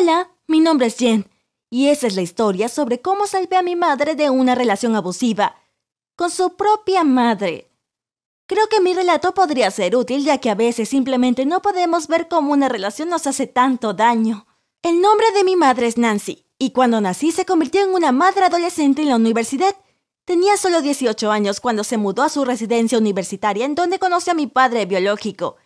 Hola, mi nombre es Jen, y esa es la historia sobre cómo salvé a mi madre de una relación abusiva con su propia madre. Creo que mi relato podría ser útil ya que a veces simplemente no podemos ver cómo una relación nos hace tanto daño. El nombre de mi madre es Nancy, y cuando nací se convirtió en una madre adolescente en la universidad. Tenía solo 18 años cuando se mudó a su residencia universitaria en donde conoció a mi padre biológico.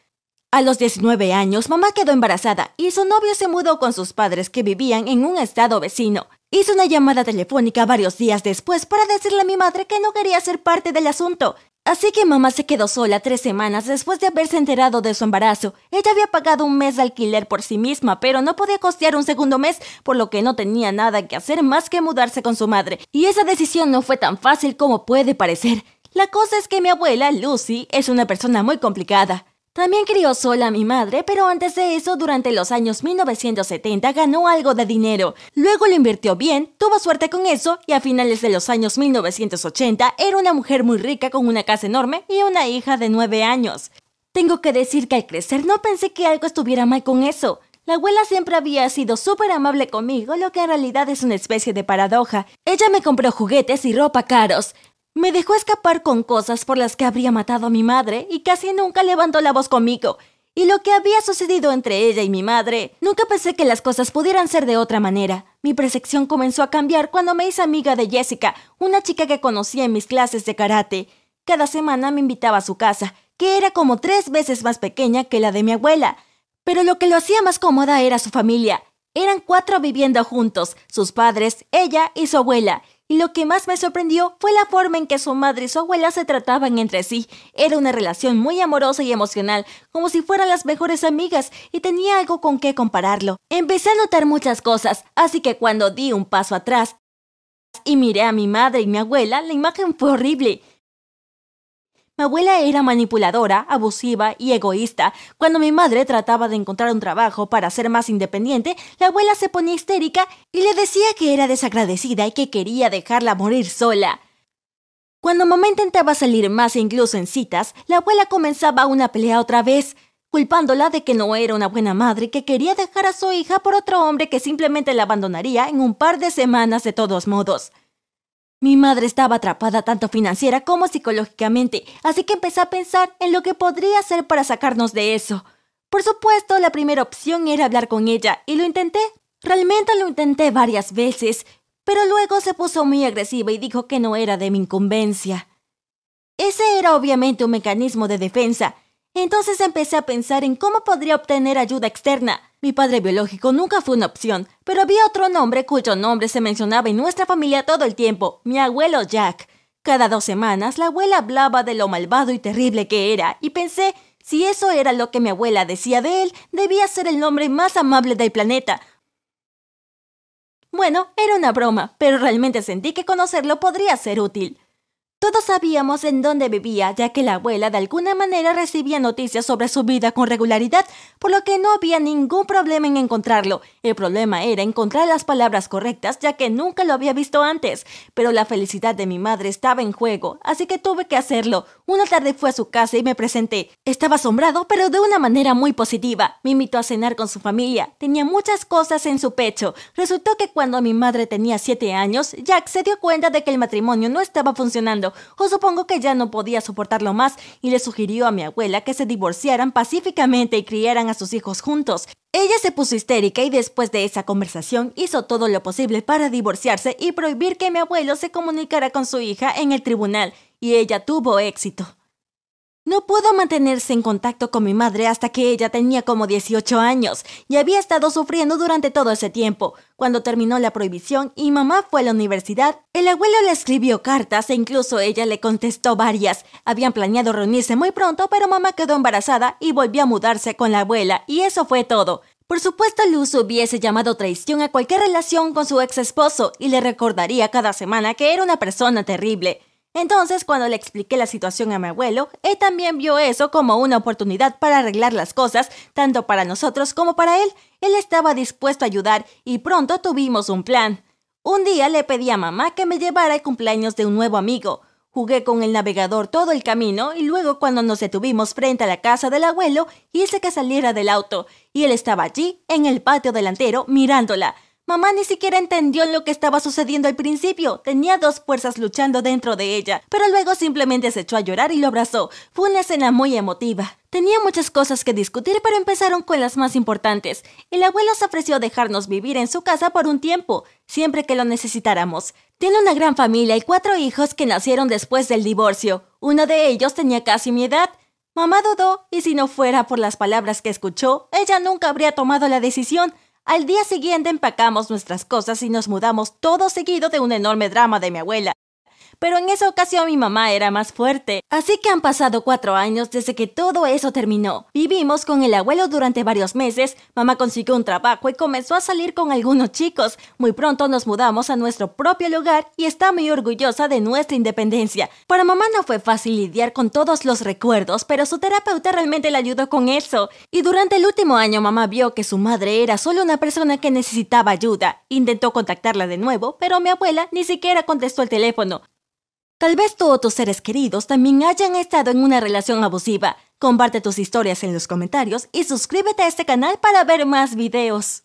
A los 19 años, mamá quedó embarazada y su novio se mudó con sus padres que vivían en un estado vecino. Hizo una llamada telefónica varios días después para decirle a mi madre que no quería ser parte del asunto. Así que mamá se quedó sola tres semanas después de haberse enterado de su embarazo. Ella había pagado un mes de alquiler por sí misma, pero no podía costear un segundo mes, por lo que no tenía nada que hacer más que mudarse con su madre. Y esa decisión no fue tan fácil como puede parecer. La cosa es que mi abuela, Lucy, es una persona muy complicada. También crió sola a mi madre, pero antes de eso, durante los años 1970 ganó algo de dinero. Luego lo invirtió bien, tuvo suerte con eso y a finales de los años 1980 era una mujer muy rica con una casa enorme y una hija de 9 años. Tengo que decir que al crecer no pensé que algo estuviera mal con eso. La abuela siempre había sido súper amable conmigo, lo que en realidad es una especie de paradoja. Ella me compró juguetes y ropa caros. Me dejó escapar con cosas por las que habría matado a mi madre y casi nunca levantó la voz conmigo. Y lo que había sucedido entre ella y mi madre, nunca pensé que las cosas pudieran ser de otra manera. Mi percepción comenzó a cambiar cuando me hice amiga de Jessica, una chica que conocía en mis clases de karate. Cada semana me invitaba a su casa, que era como tres veces más pequeña que la de mi abuela. Pero lo que lo hacía más cómoda era su familia. Eran cuatro viviendo juntos, sus padres, ella y su abuela, y lo que más me sorprendió fue la forma en que su madre y su abuela se trataban entre sí. Era una relación muy amorosa y emocional, como si fueran las mejores amigas, y tenía algo con qué compararlo. Empecé a notar muchas cosas, así que cuando di un paso atrás y miré a mi madre y mi abuela, la imagen fue horrible. Mi abuela era manipuladora, abusiva y egoísta. Cuando mi madre trataba de encontrar un trabajo para ser más independiente, la abuela se ponía histérica y le decía que era desagradecida y que quería dejarla morir sola. Cuando mamá intentaba salir más incluso en citas, la abuela comenzaba una pelea otra vez, culpándola de que no era una buena madre y que quería dejar a su hija por otro hombre que simplemente la abandonaría en un par de semanas de todos modos. Mi madre estaba atrapada tanto financiera como psicológicamente, así que empecé a pensar en lo que podría hacer para sacarnos de eso. Por supuesto, la primera opción era hablar con ella, y lo intenté. Realmente lo intenté varias veces, pero luego se puso muy agresiva y dijo que no era de mi incumbencia. Ese era obviamente un mecanismo de defensa, entonces empecé a pensar en cómo podría obtener ayuda externa. Mi padre biológico nunca fue una opción, pero había otro nombre cuyo nombre se mencionaba en nuestra familia todo el tiempo, mi abuelo Jack. Cada dos semanas la abuela hablaba de lo malvado y terrible que era, y pensé, si eso era lo que mi abuela decía de él, debía ser el nombre más amable del planeta. Bueno, era una broma, pero realmente sentí que conocerlo podría ser útil. Todos sabíamos en dónde vivía, ya que la abuela de alguna manera recibía noticias sobre su vida con regularidad, por lo que no había ningún problema en encontrarlo. El problema era encontrar las palabras correctas, ya que nunca lo había visto antes. Pero la felicidad de mi madre estaba en juego, así que tuve que hacerlo. Una tarde fui a su casa y me presenté. Estaba asombrado, pero de una manera muy positiva. Me invitó a cenar con su familia. Tenía muchas cosas en su pecho. Resultó que cuando mi madre tenía siete años, Jack se dio cuenta de que el matrimonio no estaba funcionando o supongo que ya no podía soportarlo más y le sugirió a mi abuela que se divorciaran pacíficamente y criaran a sus hijos juntos. Ella se puso histérica y después de esa conversación hizo todo lo posible para divorciarse y prohibir que mi abuelo se comunicara con su hija en el tribunal, y ella tuvo éxito. No pudo mantenerse en contacto con mi madre hasta que ella tenía como 18 años y había estado sufriendo durante todo ese tiempo. Cuando terminó la prohibición y mamá fue a la universidad, el abuelo le escribió cartas e incluso ella le contestó varias. Habían planeado reunirse muy pronto, pero mamá quedó embarazada y volvió a mudarse con la abuela, y eso fue todo. Por supuesto, Luz hubiese llamado traición a cualquier relación con su ex esposo y le recordaría cada semana que era una persona terrible. Entonces, cuando le expliqué la situación a mi abuelo, él también vio eso como una oportunidad para arreglar las cosas, tanto para nosotros como para él. Él estaba dispuesto a ayudar y pronto tuvimos un plan. Un día le pedí a mamá que me llevara el cumpleaños de un nuevo amigo, Jugué con el navegador todo el camino y luego cuando nos detuvimos frente a la casa del abuelo, hice que saliera del auto y él estaba allí, en el patio delantero, mirándola. Mamá ni siquiera entendió lo que estaba sucediendo al principio. Tenía dos fuerzas luchando dentro de ella, pero luego simplemente se echó a llorar y lo abrazó. Fue una escena muy emotiva. Tenía muchas cosas que discutir, pero empezaron con las más importantes. El abuelo se ofreció a dejarnos vivir en su casa por un tiempo, siempre que lo necesitáramos. Tiene una gran familia y cuatro hijos que nacieron después del divorcio. Uno de ellos tenía casi mi edad. Mamá dudó, y si no fuera por las palabras que escuchó, ella nunca habría tomado la decisión. Al día siguiente empacamos nuestras cosas y nos mudamos todo seguido de un enorme drama de mi abuela pero en esa ocasión mi mamá era más fuerte. Así que han pasado cuatro años desde que todo eso terminó. Vivimos con el abuelo durante varios meses, mamá consiguió un trabajo y comenzó a salir con algunos chicos. Muy pronto nos mudamos a nuestro propio lugar y está muy orgullosa de nuestra independencia. Para mamá no fue fácil lidiar con todos los recuerdos, pero su terapeuta realmente le ayudó con eso. Y durante el último año mamá vio que su madre era solo una persona que necesitaba ayuda. Intentó contactarla de nuevo, pero mi abuela ni siquiera contestó el teléfono. Tal vez tú o tus seres queridos también hayan estado en una relación abusiva. Comparte tus historias en los comentarios y suscríbete a este canal para ver más videos.